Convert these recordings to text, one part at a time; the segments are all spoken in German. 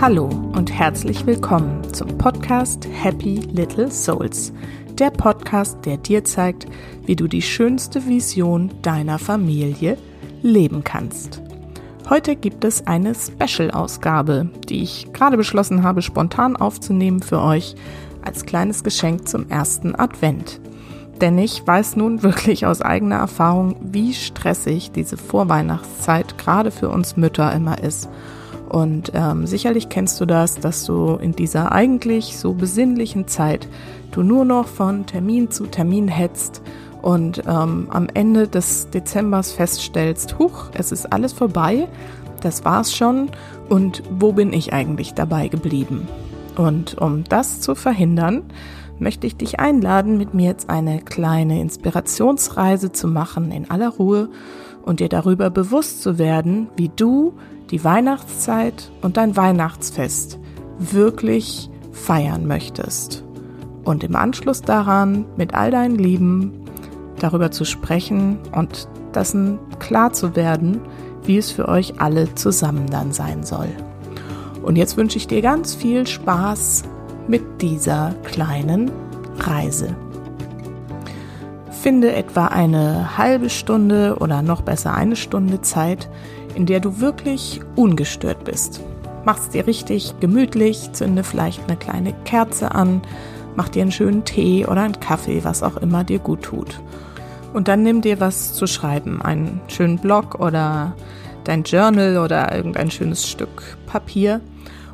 Hallo und herzlich willkommen zum Podcast Happy Little Souls. Der Podcast, der dir zeigt, wie du die schönste Vision deiner Familie leben kannst. Heute gibt es eine Special-Ausgabe, die ich gerade beschlossen habe, spontan aufzunehmen für euch als kleines Geschenk zum ersten Advent. Denn ich weiß nun wirklich aus eigener Erfahrung, wie stressig diese Vorweihnachtszeit gerade für uns Mütter immer ist. Und ähm, sicherlich kennst du das, dass du in dieser eigentlich so besinnlichen Zeit du nur noch von Termin zu Termin hetzt und ähm, am Ende des Dezembers feststellst, huch, es ist alles vorbei, das war's schon und wo bin ich eigentlich dabei geblieben? Und um das zu verhindern, möchte ich dich einladen, mit mir jetzt eine kleine Inspirationsreise zu machen in aller Ruhe und dir darüber bewusst zu werden, wie du die Weihnachtszeit und dein Weihnachtsfest wirklich feiern möchtest. Und im Anschluss daran mit all deinen Lieben darüber zu sprechen und dessen klar zu werden, wie es für euch alle zusammen dann sein soll. Und jetzt wünsche ich dir ganz viel Spaß mit dieser kleinen Reise. Finde etwa eine halbe Stunde oder noch besser eine Stunde Zeit, in der du wirklich ungestört bist. Mach's dir richtig gemütlich, zünde vielleicht eine kleine Kerze an, mach dir einen schönen Tee oder einen Kaffee, was auch immer dir gut tut. Und dann nimm dir was zu schreiben, einen schönen Blog oder dein Journal oder irgendein schönes Stück Papier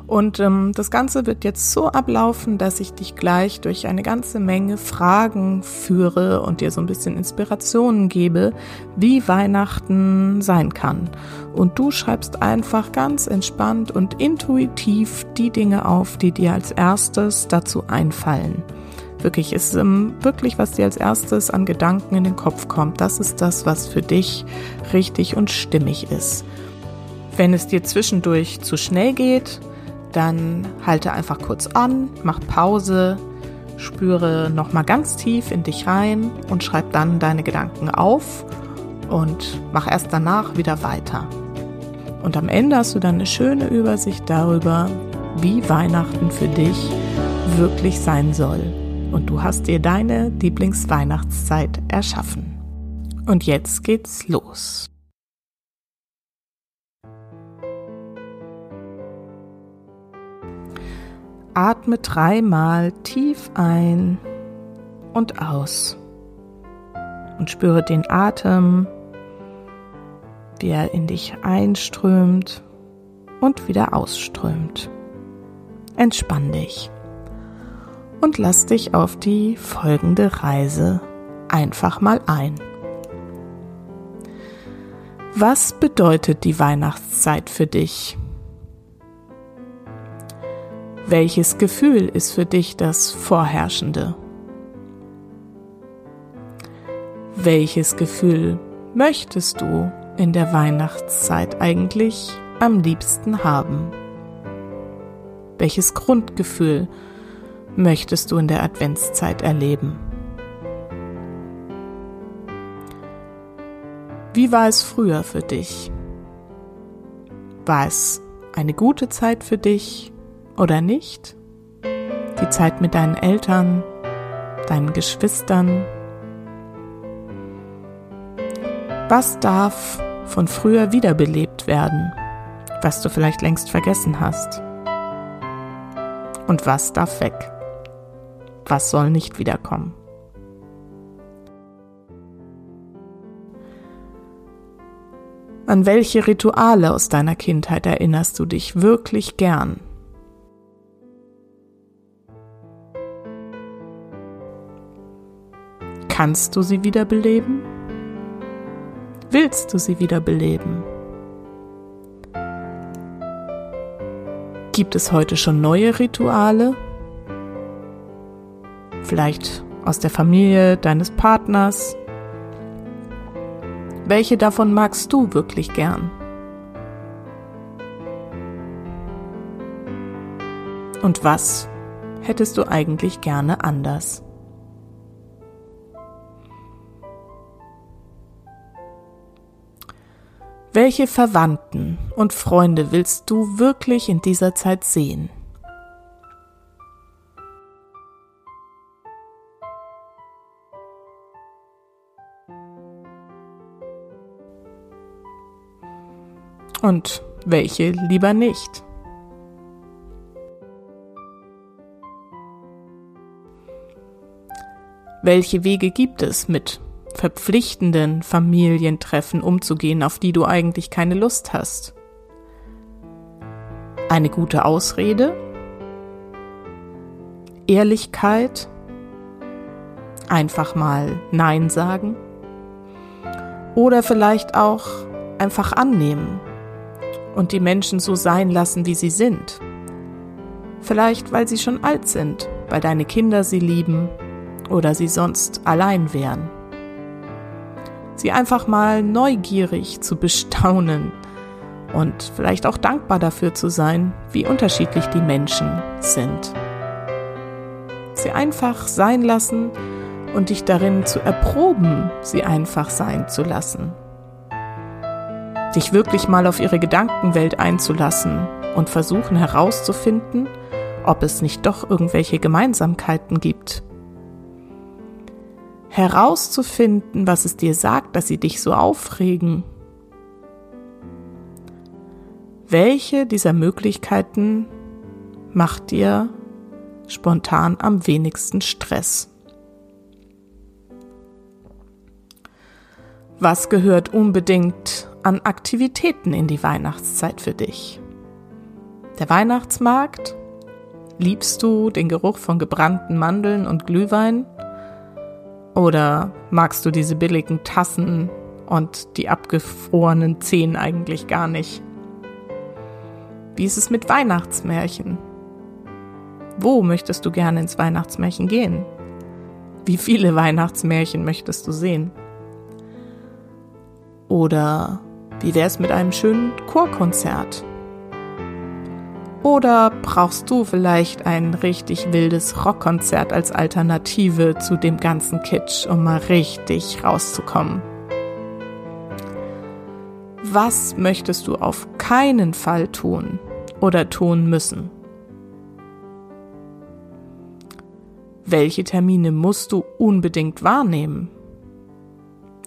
und ähm, das Ganze wird jetzt so ablaufen, dass ich dich gleich durch eine ganze Menge Fragen führe und dir so ein bisschen Inspirationen gebe, wie Weihnachten sein kann. Und du schreibst einfach ganz entspannt und intuitiv die Dinge auf, die dir als erstes dazu einfallen. Wirklich ist ähm, wirklich, was dir als erstes an Gedanken in den Kopf kommt. Das ist das, was für dich richtig und stimmig ist. Wenn es dir zwischendurch zu schnell geht, dann halte einfach kurz an, mach Pause, spüre nochmal ganz tief in dich rein und schreib dann deine Gedanken auf und mach erst danach wieder weiter. Und am Ende hast du dann eine schöne Übersicht darüber, wie Weihnachten für dich wirklich sein soll. Und du hast dir deine Lieblingsweihnachtszeit erschaffen. Und jetzt geht's los. Atme dreimal tief ein und aus. Und spüre den Atem, wie er in dich einströmt und wieder ausströmt. Entspann dich und lass dich auf die folgende Reise einfach mal ein. Was bedeutet die Weihnachtszeit für dich? Welches Gefühl ist für dich das vorherrschende? Welches Gefühl möchtest du in der Weihnachtszeit eigentlich am liebsten haben? Welches Grundgefühl möchtest du in der Adventszeit erleben? Wie war es früher für dich? War es eine gute Zeit für dich oder nicht? Die Zeit mit deinen Eltern, deinen Geschwistern. Was darf von früher wiederbelebt werden, was du vielleicht längst vergessen hast? Und was darf weg? Was soll nicht wiederkommen? An welche Rituale aus deiner Kindheit erinnerst du dich wirklich gern? Kannst du sie wiederbeleben? Willst du sie wiederbeleben? Gibt es heute schon neue Rituale? Vielleicht aus der Familie deines Partners? Welche davon magst du wirklich gern? Und was hättest du eigentlich gerne anders? Welche Verwandten und Freunde willst du wirklich in dieser Zeit sehen? Und welche lieber nicht? Welche Wege gibt es, mit verpflichtenden Familientreffen umzugehen, auf die du eigentlich keine Lust hast? Eine gute Ausrede? Ehrlichkeit? Einfach mal Nein sagen? Oder vielleicht auch einfach annehmen und die Menschen so sein lassen, wie sie sind? Vielleicht, weil sie schon alt sind, weil deine Kinder sie lieben oder sie sonst allein wären. Sie einfach mal neugierig zu bestaunen und vielleicht auch dankbar dafür zu sein, wie unterschiedlich die Menschen sind. Sie einfach sein lassen und dich darin zu erproben, sie einfach sein zu lassen. Dich wirklich mal auf ihre Gedankenwelt einzulassen und versuchen herauszufinden, ob es nicht doch irgendwelche Gemeinsamkeiten gibt herauszufinden, was es dir sagt, dass sie dich so aufregen. Welche dieser Möglichkeiten macht dir spontan am wenigsten Stress? Was gehört unbedingt an Aktivitäten in die Weihnachtszeit für dich? Der Weihnachtsmarkt? Liebst du den Geruch von gebrannten Mandeln und Glühwein? Oder magst du diese billigen Tassen und die abgefrorenen Zehen eigentlich gar nicht? Wie ist es mit Weihnachtsmärchen? Wo möchtest du gerne ins Weihnachtsmärchen gehen? Wie viele Weihnachtsmärchen möchtest du sehen? Oder wie wäre es mit einem schönen Chorkonzert? Oder brauchst du vielleicht ein richtig wildes Rockkonzert als Alternative zu dem ganzen Kitsch, um mal richtig rauszukommen? Was möchtest du auf keinen Fall tun oder tun müssen? Welche Termine musst du unbedingt wahrnehmen?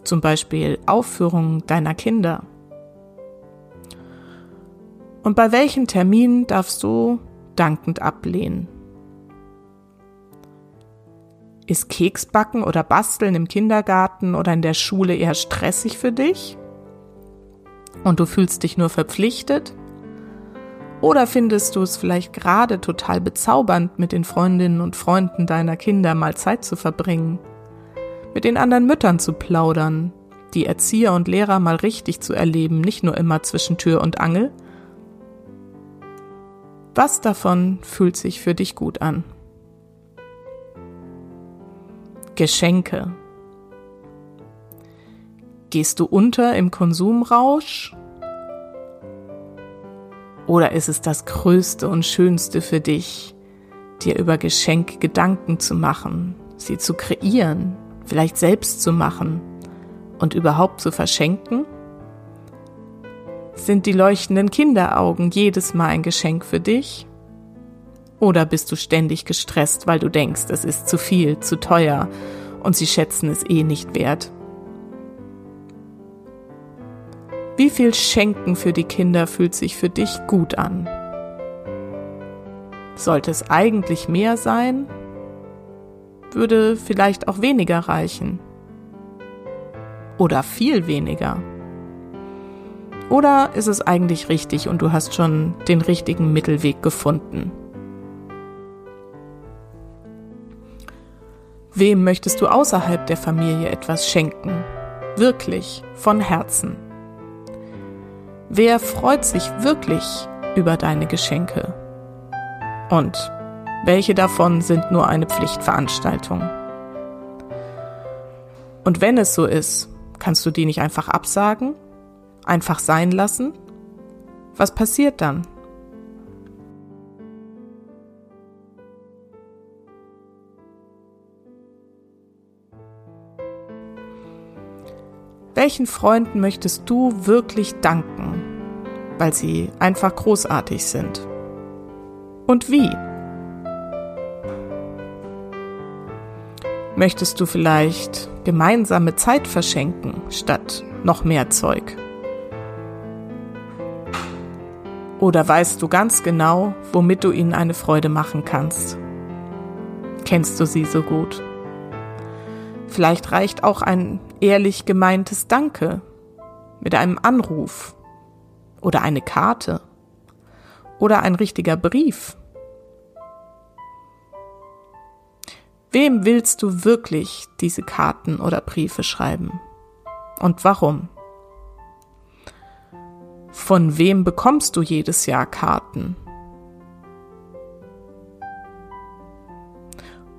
Zum Beispiel Aufführungen deiner Kinder und bei welchen Terminen darfst du dankend ablehnen? Ist Keksbacken oder Basteln im Kindergarten oder in der Schule eher stressig für dich? Und du fühlst dich nur verpflichtet? Oder findest du es vielleicht gerade total bezaubernd, mit den Freundinnen und Freunden deiner Kinder mal Zeit zu verbringen? Mit den anderen Müttern zu plaudern? Die Erzieher und Lehrer mal richtig zu erleben, nicht nur immer zwischen Tür und Angel, was davon fühlt sich für dich gut an? Geschenke. Gehst du unter im Konsumrausch? Oder ist es das Größte und Schönste für dich, dir über Geschenke Gedanken zu machen, sie zu kreieren, vielleicht selbst zu machen und überhaupt zu verschenken? Sind die leuchtenden Kinderaugen jedes Mal ein Geschenk für dich? Oder bist du ständig gestresst, weil du denkst, es ist zu viel, zu teuer und sie schätzen es eh nicht wert? Wie viel Schenken für die Kinder fühlt sich für dich gut an? Sollte es eigentlich mehr sein? Würde vielleicht auch weniger reichen? Oder viel weniger? Oder ist es eigentlich richtig und du hast schon den richtigen Mittelweg gefunden? Wem möchtest du außerhalb der Familie etwas schenken? Wirklich, von Herzen. Wer freut sich wirklich über deine Geschenke? Und welche davon sind nur eine Pflichtveranstaltung? Und wenn es so ist, kannst du die nicht einfach absagen einfach sein lassen? Was passiert dann? Welchen Freunden möchtest du wirklich danken, weil sie einfach großartig sind? Und wie? Möchtest du vielleicht gemeinsame Zeit verschenken statt noch mehr Zeug? Oder weißt du ganz genau, womit du ihnen eine Freude machen kannst? Kennst du sie so gut? Vielleicht reicht auch ein ehrlich gemeintes Danke mit einem Anruf oder eine Karte oder ein richtiger Brief. Wem willst du wirklich diese Karten oder Briefe schreiben? Und warum? Von wem bekommst du jedes Jahr Karten?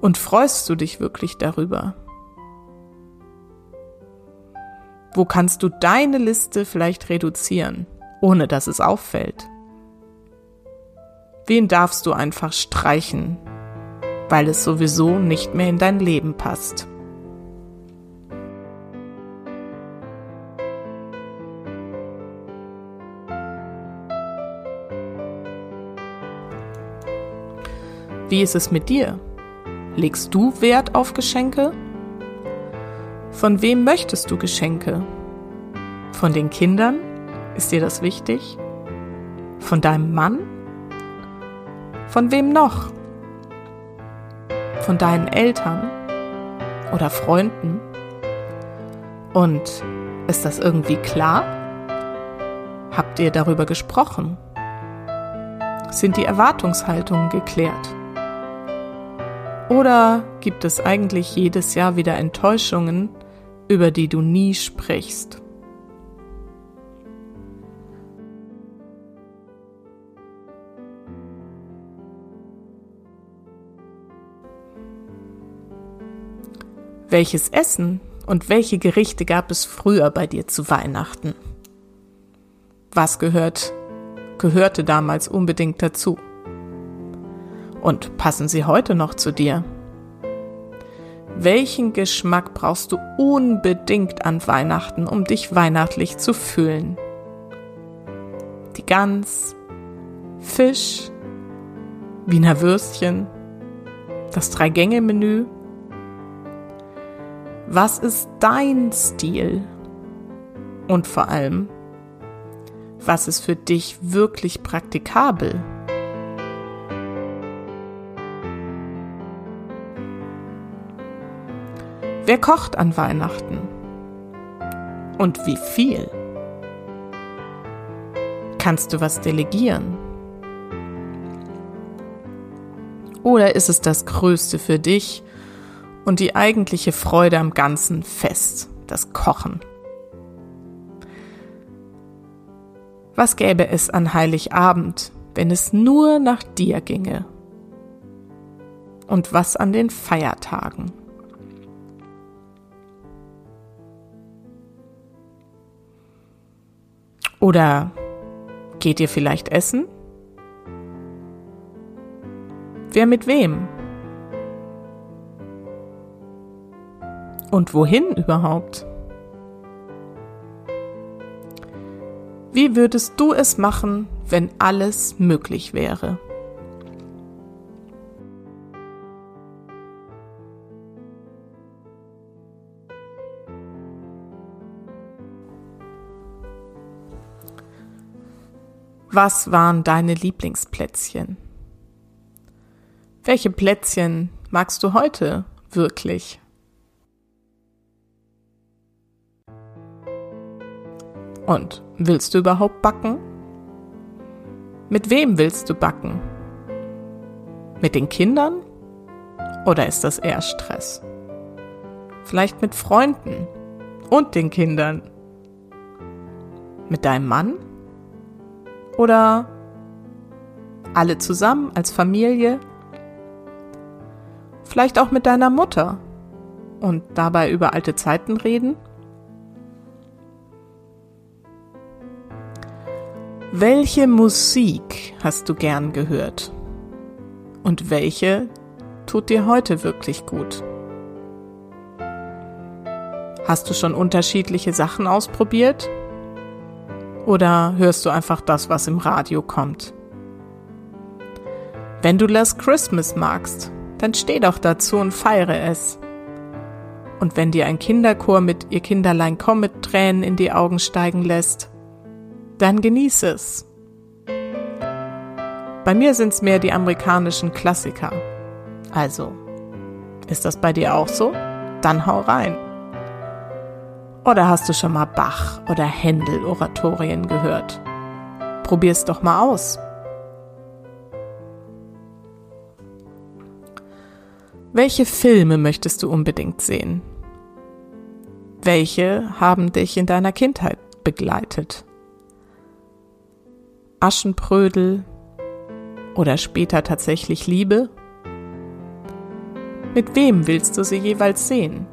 Und freust du dich wirklich darüber? Wo kannst du deine Liste vielleicht reduzieren, ohne dass es auffällt? Wen darfst du einfach streichen, weil es sowieso nicht mehr in dein Leben passt? Wie ist es mit dir? Legst du Wert auf Geschenke? Von wem möchtest du Geschenke? Von den Kindern? Ist dir das wichtig? Von deinem Mann? Von wem noch? Von deinen Eltern oder Freunden? Und ist das irgendwie klar? Habt ihr darüber gesprochen? Sind die Erwartungshaltungen geklärt? Oder gibt es eigentlich jedes Jahr wieder Enttäuschungen, über die du nie sprichst? Welches Essen und welche Gerichte gab es früher bei dir zu Weihnachten? Was gehört, gehörte damals unbedingt dazu? Und passen sie heute noch zu dir? Welchen Geschmack brauchst du unbedingt an Weihnachten, um dich weihnachtlich zu fühlen? Die Gans, Fisch, Wiener Würstchen, das Drei-Gänge-Menü. Was ist dein Stil? Und vor allem, was ist für dich wirklich praktikabel? Wer kocht an Weihnachten? Und wie viel? Kannst du was delegieren? Oder ist es das Größte für dich und die eigentliche Freude am ganzen Fest, das Kochen? Was gäbe es an Heiligabend, wenn es nur nach dir ginge? Und was an den Feiertagen? Oder geht ihr vielleicht essen? Wer mit wem? Und wohin überhaupt? Wie würdest du es machen, wenn alles möglich wäre? Was waren deine Lieblingsplätzchen? Welche Plätzchen magst du heute wirklich? Und willst du überhaupt backen? Mit wem willst du backen? Mit den Kindern? Oder ist das eher Stress? Vielleicht mit Freunden und den Kindern? Mit deinem Mann? Oder alle zusammen als Familie? Vielleicht auch mit deiner Mutter und dabei über alte Zeiten reden? Welche Musik hast du gern gehört? Und welche tut dir heute wirklich gut? Hast du schon unterschiedliche Sachen ausprobiert? Oder hörst du einfach das, was im Radio kommt? Wenn du Last Christmas magst, dann steh doch dazu und feiere es. Und wenn dir ein Kinderchor mit Ihr Kinderlein komm mit Tränen in die Augen steigen lässt, dann genieße es. Bei mir sind's mehr die amerikanischen Klassiker. Also, ist das bei dir auch so? Dann hau rein. Oder hast du schon mal Bach oder Händel Oratorien gehört? Probier's doch mal aus. Welche Filme möchtest du unbedingt sehen? Welche haben dich in deiner Kindheit begleitet? Aschenbrödel oder später tatsächlich Liebe? Mit wem willst du sie jeweils sehen?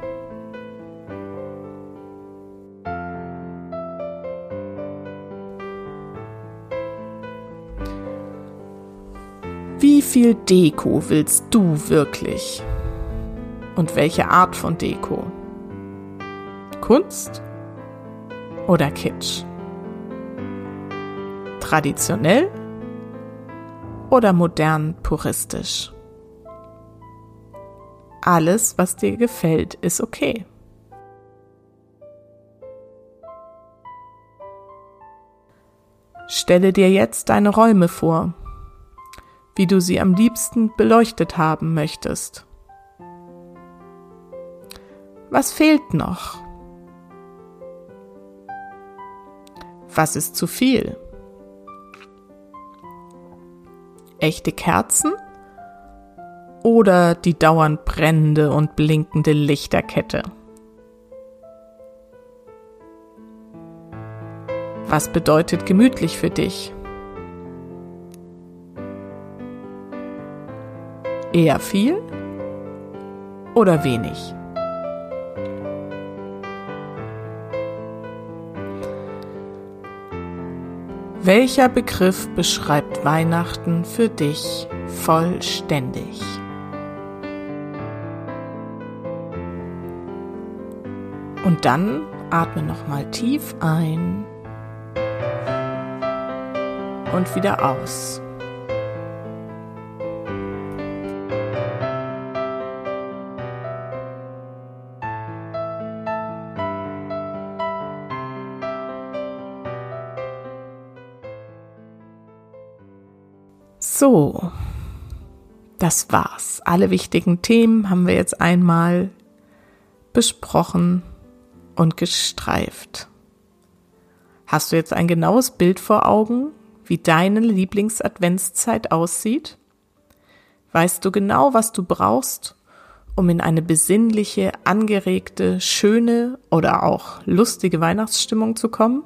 Viel Deko willst du wirklich? Und welche Art von Deko? Kunst oder Kitsch? Traditionell oder modern puristisch? Alles, was dir gefällt, ist okay. Stelle dir jetzt deine Räume vor wie du sie am liebsten beleuchtet haben möchtest. Was fehlt noch? Was ist zu viel? Echte Kerzen oder die dauernd brennende und blinkende Lichterkette? Was bedeutet gemütlich für dich? Eher viel oder wenig? Welcher Begriff beschreibt Weihnachten für dich vollständig? Und dann atme nochmal tief ein und wieder aus. So, das war's. Alle wichtigen Themen haben wir jetzt einmal besprochen und gestreift. Hast du jetzt ein genaues Bild vor Augen, wie deine Lieblingsadventszeit aussieht? Weißt du genau, was du brauchst, um in eine besinnliche, angeregte, schöne oder auch lustige Weihnachtsstimmung zu kommen?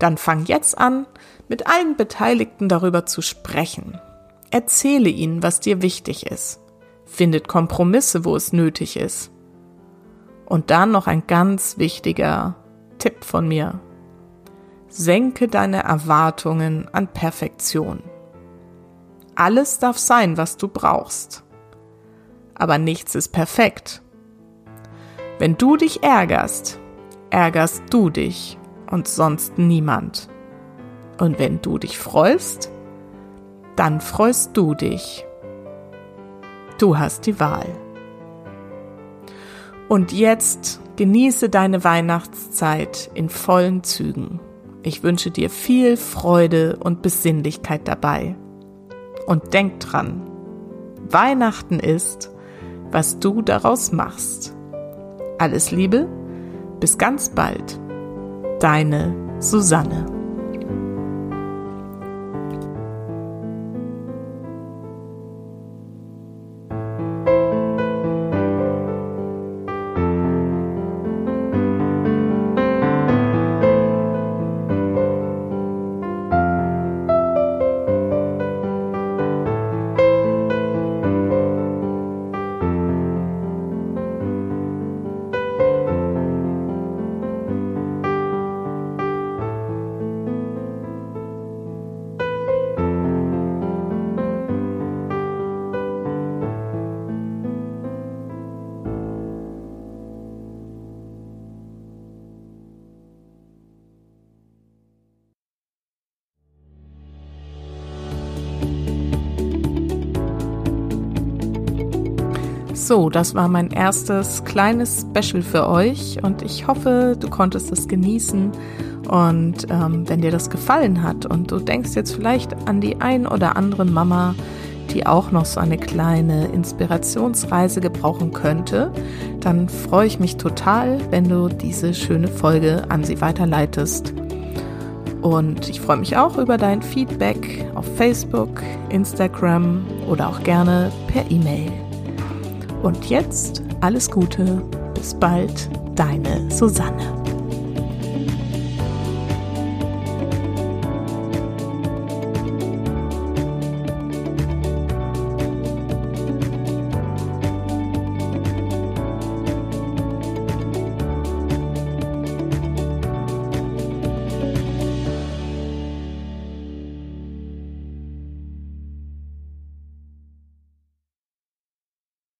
Dann fang jetzt an, mit allen Beteiligten darüber zu sprechen. Erzähle ihnen, was dir wichtig ist. Findet Kompromisse, wo es nötig ist. Und dann noch ein ganz wichtiger Tipp von mir. Senke deine Erwartungen an Perfektion. Alles darf sein, was du brauchst. Aber nichts ist perfekt. Wenn du dich ärgerst, ärgerst du dich und sonst niemand. Und wenn du dich freust, dann freust du dich. Du hast die Wahl. Und jetzt genieße deine Weihnachtszeit in vollen Zügen. Ich wünsche dir viel Freude und Besinnlichkeit dabei. Und denk dran, Weihnachten ist, was du daraus machst. Alles Liebe, bis ganz bald. Deine Susanne. So, das war mein erstes kleines Special für euch und ich hoffe, du konntest es genießen. Und ähm, wenn dir das gefallen hat und du denkst jetzt vielleicht an die ein oder andere Mama, die auch noch so eine kleine Inspirationsreise gebrauchen könnte, dann freue ich mich total, wenn du diese schöne Folge an sie weiterleitest. Und ich freue mich auch über dein Feedback auf Facebook, Instagram oder auch gerne per E-Mail. Und jetzt alles Gute, bis bald, deine Susanne.